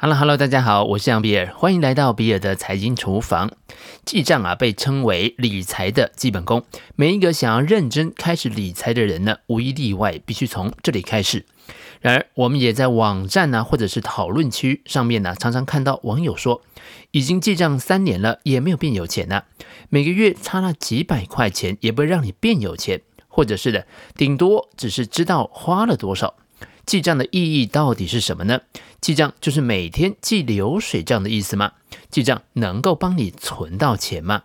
Hello，Hello，大家好，我是杨比尔，欢迎来到比尔的财经厨房。记账啊，被称为理财的基本功。每一个想要认真开始理财的人呢，无一例外，必须从这里开始。然而，我们也在网站呢、或者是讨论区上面呢、常常看到网友说，已经记账三年了，也没有变有钱呢、每个月差那几百块钱，也不会让你变有钱，或者是的，顶多只是知道花了多少。记账的意义到底是什么呢？记账就是每天记流水账的意思吗？记账能够帮你存到钱吗？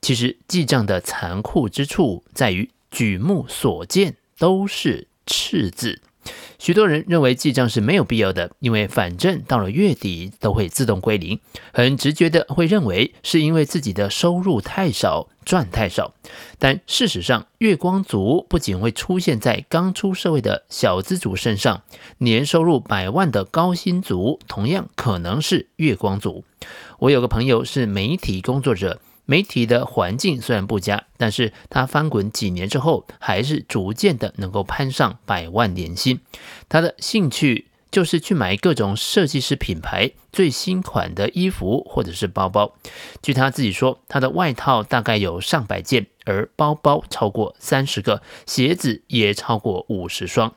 其实记账的残酷之处在于，举目所见都是赤字。许多人认为记账是没有必要的，因为反正到了月底都会自动归零，很直觉的会认为是因为自己的收入太少，赚太少。但事实上，月光族不仅会出现在刚出社会的小资族身上，年收入百万的高薪族同样可能是月光族。我有个朋友是媒体工作者。媒体的环境虽然不佳，但是他翻滚几年之后，还是逐渐的能够攀上百万年薪。他的兴趣就是去买各种设计师品牌最新款的衣服或者是包包。据他自己说，他的外套大概有上百件，而包包超过三十个，鞋子也超过五十双。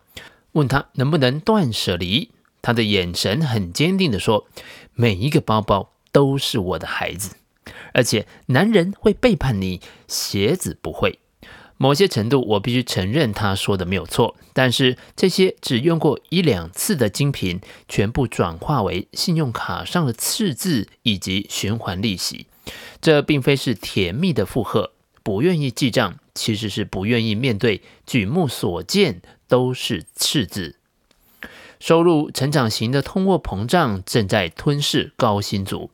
问他能不能断舍离，他的眼神很坚定地说：“每一个包包都是我的孩子。”而且男人会背叛你，鞋子不会。某些程度，我必须承认他说的没有错。但是这些只用过一两次的精品，全部转化为信用卡上的赤字以及循环利息，这并非是甜蜜的负荷。不愿意记账，其实是不愿意面对举目所见都是赤字。收入成长型的通货膨胀正在吞噬高薪族。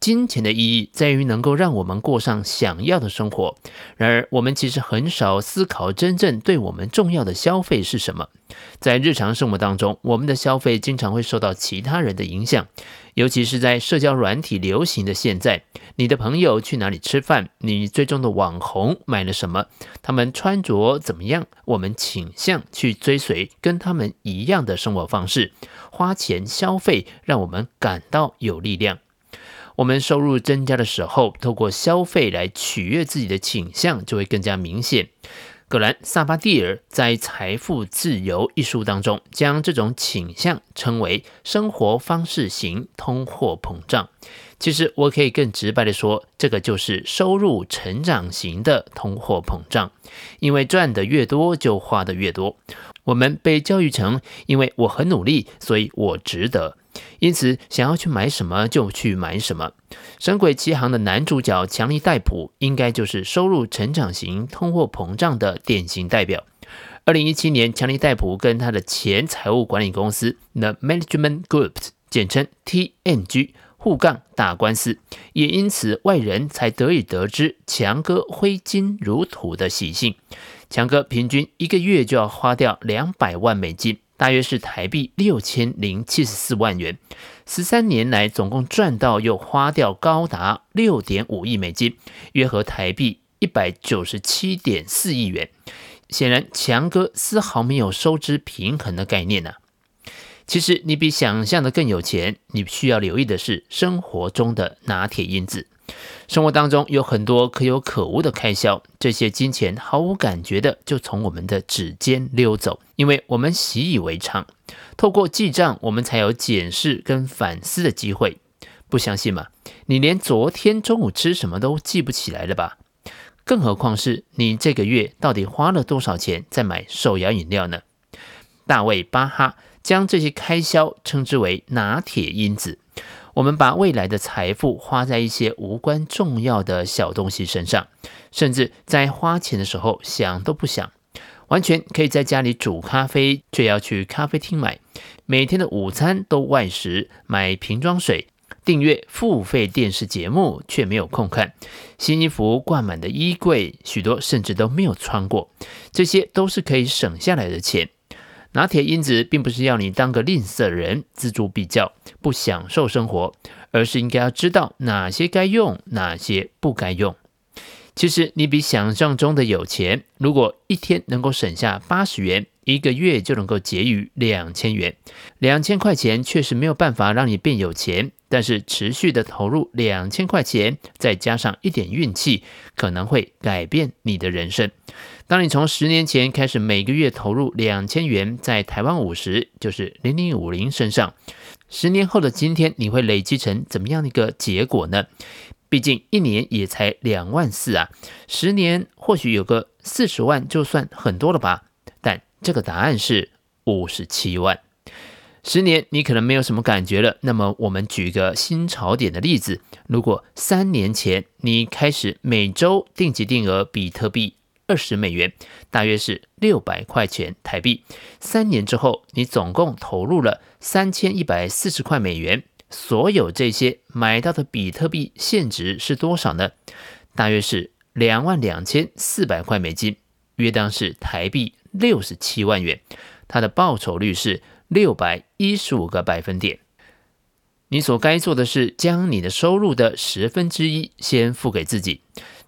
金钱的意义在于能够让我们过上想要的生活。然而，我们其实很少思考真正对我们重要的消费是什么。在日常生活当中，我们的消费经常会受到其他人的影响，尤其是在社交软体流行的现在。你的朋友去哪里吃饭？你追踪的网红买了什么？他们穿着怎么样？我们倾向去追随跟他们一样的生活方式，花钱消费，让我们感到有力量。我们收入增加的时候，透过消费来取悦自己的倾向就会更加明显。葛兰萨巴蒂尔在《财富自由》一书当中，将这种倾向称为生活方式型通货膨胀。其实，我可以更直白地说，这个就是收入成长型的通货膨胀。因为赚得越多，就花得越多。我们被教育成，因为我很努力，所以我值得。因此，想要去买什么就去买什么。《神鬼奇航》的男主角强尼戴普应该就是收入成长型通货膨胀的典型代表。二零一七年，强尼戴普跟他的前财务管理公司 The Management Group，简称 TMG，互杠打官司，也因此外人才得以得知强哥挥金如土的喜性。强哥平均一个月就要花掉两百万美金。大约是台币六千零七十四万元，十三年来总共赚到又花掉高达六点五亿美金，约合台币一百九十七点四亿元。显然，强哥丝毫没有收支平衡的概念呐、其实，你比想象的更有钱，你需要留意的是生活中的拿铁因子。生活当中有很多可有可无的开销，这些金钱毫无感觉的就从我们的指尖溜走，因为我们习以为常。透过记账，我们才有检视跟反思的机会。不相信吗？你连昨天中午吃什么都记不起来了吧？更何况是你这个月到底花了多少钱在买手摇饮料呢？大卫·巴哈将这些开销称之为拿铁因子。我们把未来的财富花在一些无关重要的小东西身上，甚至在花钱的时候想都不想，完全可以在家里煮咖啡，却要去咖啡厅买；每天的午餐都外食，买瓶装水；订阅付费电视节目，却没有空看；新衣服挂满的衣柜，许多甚至都没有穿过，这些都是可以省下来的钱。拿铁因子并不是要你当个吝啬人，锱铢必较，不享受生活，而是应该要知道哪些该用，哪些不该用。其实你比想象中的有钱，如果一天能够省下八十元，一个月就能够结余两千元。两千块钱确实没有办法让你变有钱，但是持续的投入两千块钱，再加上一点运气，可能会改变你的人生。当你从十年前开始每个月投入两千元，在台湾五十就是零零五零身上，十年后的今天，你会累积成怎么样的一个结果呢？毕竟一年也才两万四啊，十年或许有个四十万就算很多了吧。但这个答案是五十七万。十年你可能没有什么感觉了。那么我们举个新潮点的例子，如果三年前你开始每周定期定额比特币二十美元，大约是六百块钱台币。三年之后，你总共投入了三千一百四十块美元。所有这些买到的比特币现值是多少呢？大约是两万两千四百块美金，约当是台币六十七万元。它的报酬率是六百一十五个百分点。你所该做的是将你的收入的十分之一先付给自己。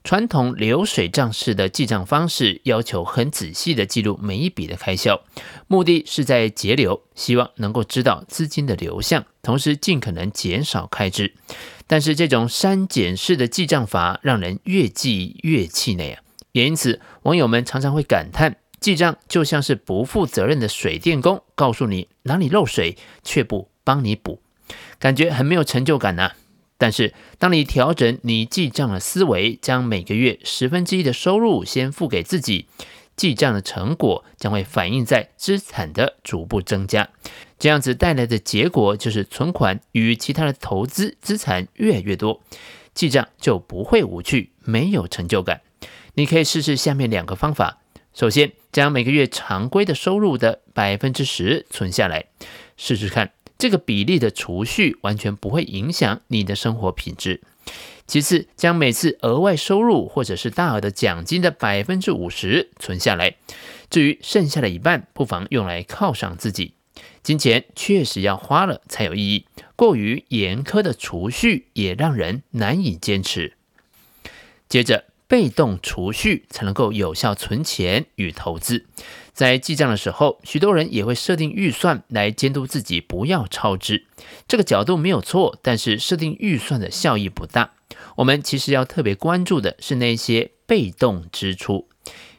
传统流水账式的记账方式要求很仔细的记录每一笔的开销，目的是在节流，希望能够知道资金的流向，同时尽可能减少开支。但是这种删减式的记账法让人越记越气馁啊！也因此，网友们常常会感叹，记账就像是不负责任的水电工，告诉你哪里漏水，却不帮你补，感觉很没有成就感呐、但是，当你调整你记账的思维，将每个月十分之一的收入先付给自己，记账的成果将会反映在资产的逐步增加。这样子带来的结果就是存款与其他的投资资产越来越多，记账就不会无趣，没有成就感。你可以试试下面两个方法：首先，将每个月常规的收入的百分之十存下来，试试看。这个比例的储蓄完全不会影响你的生活品质。其次，将每次额外收入或者是大额的奖金的百分之五十存下来，至于剩下的一半，不妨用来犒赏自己。金钱确实要花了才有意义，过于严苛的储蓄也让人难以坚持。接着，被动储蓄才能够有效存钱与投资。在记账的时候，许多人也会设定预算来监督自己不要超支。这个角度没有错，但是设定预算的效益不大。我们其实要特别关注的是那些被动支出，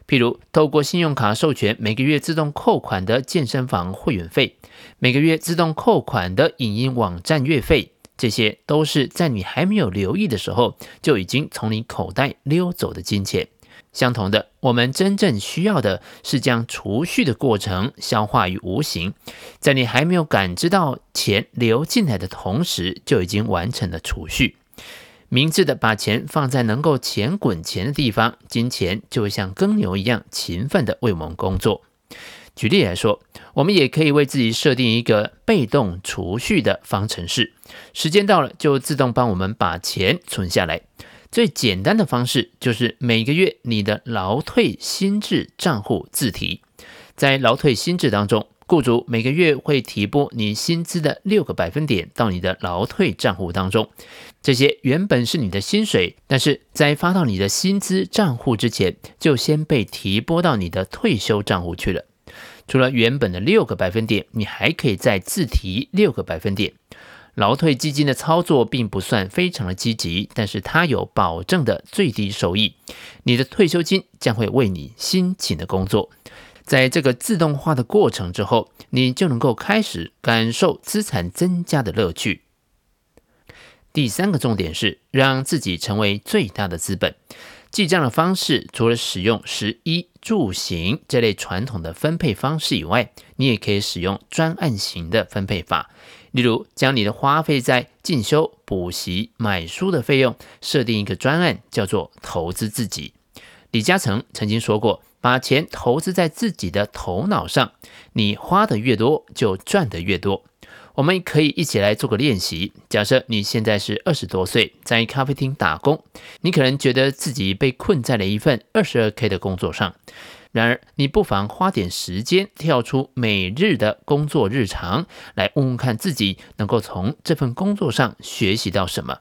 譬如透过信用卡授权每个月自动扣款的健身房会员费，每个月自动扣款的影音网站月费，这些都是在你还没有留意的时候就已经从你口袋溜走的金钱。相同的，我们真正需要的是将储蓄的过程消化于无形，在你还没有感知到钱流进来的同时，就已经完成了储蓄。明智的把钱放在能够钱滚钱的地方，金钱就会像耕牛一样勤奋地为我们工作。举例来说，我们也可以为自己设定一个被动储蓄的方程式，时间到了就自动帮我们把钱存下来。最简单的方式就是每个月你的劳退薪制账户自提，在劳退薪制当中，雇主每个月会提拨你薪资的六个百分点到你的劳退账户当中。这些原本是你的薪水，但是在发到你的薪资账户之前，就先被提拨到你的退休账户去了。除了原本的六个百分点，你还可以再自提六个百分点。劳退基金的操作并不算非常的积极，但是它有保证的最低收益。你的退休金将会为你辛勤的工作，在这个自动化的过程之后，你就能够开始感受资产增加的乐趣。第三个重点是让自己成为最大的资本。记账的方式除了使用十一住行这类传统的分配方式以外，你也可以使用专案型的分配法。例如，将你的花费在进修、补习、买书的费用设定一个专案，叫做投资自己。李嘉诚曾经说过：“把钱投资在自己的头脑上，你花的越多，就赚得越多。”我们可以一起来做个练习。假设你现在是二十多岁，在咖啡厅打工，你可能觉得自己被困在了一份二十二 K 的工作上。然而，你不妨花点时间跳出每日的工作日常，来问问看自己能够从这份工作上学习到什么。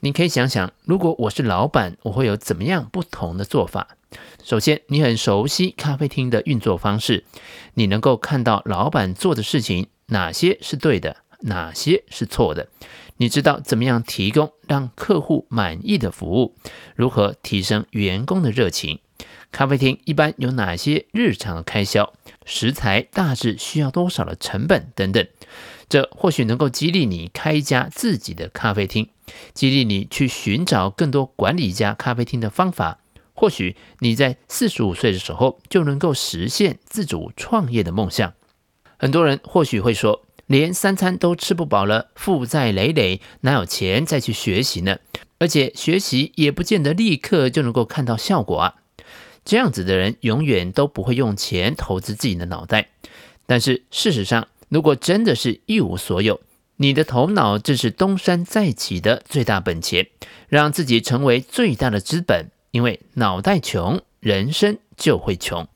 你可以想想，如果我是老板，我会有怎么样不同的做法？首先，你很熟悉咖啡厅的运作方式，你能够看到老板做的事情，哪些是对的，哪些是错的。你知道怎么样提供让客户满意的服务，如何提升员工的热情。咖啡厅一般有哪些日常的开销？食材大致需要多少的成本等等，这或许能够激励你开一家自己的咖啡厅，激励你去寻找更多管理一家咖啡厅的方法。或许你在四十五岁的时候就能够实现自主创业的梦想。很多人或许会说，连三餐都吃不饱了，负债累累，哪有钱再去学习呢？而且学习也不见得立刻就能够看到效果啊。这样子的人永远都不会用钱投资自己的脑袋。但是事实上，如果真的是一无所有，你的头脑正是东山再起的最大本钱，让自己成为最大的资本。因为脑袋穷，人生就会穷。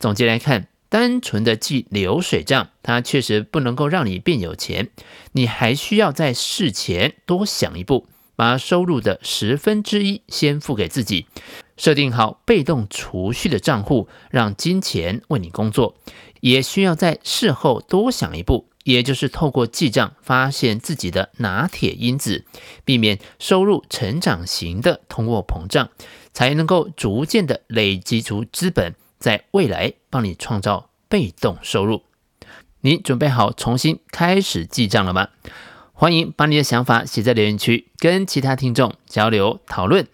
总结来看，单纯的记流水账，它确实不能够让你变有钱。你还需要在事前多想一步，把收入的十分之一先付给自己，设定好被动储蓄的账户，让金钱为你工作。也需要在事后多想一步。也就是透过记账发现自己的拿铁因子，避免收入成长型的通货膨胀，才能够逐渐的累积出资本，在未来帮你创造被动收入。你准备好重新开始记账了吗？欢迎把你的想法写在留言区，跟其他听众交流讨论。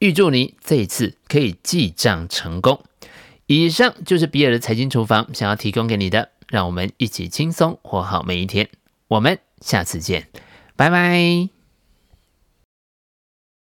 预祝你这一次可以记账成功。以上就是比尔的财经厨房想要提供给你的。让我们一起轻松活好每一天。我们下次见，拜拜。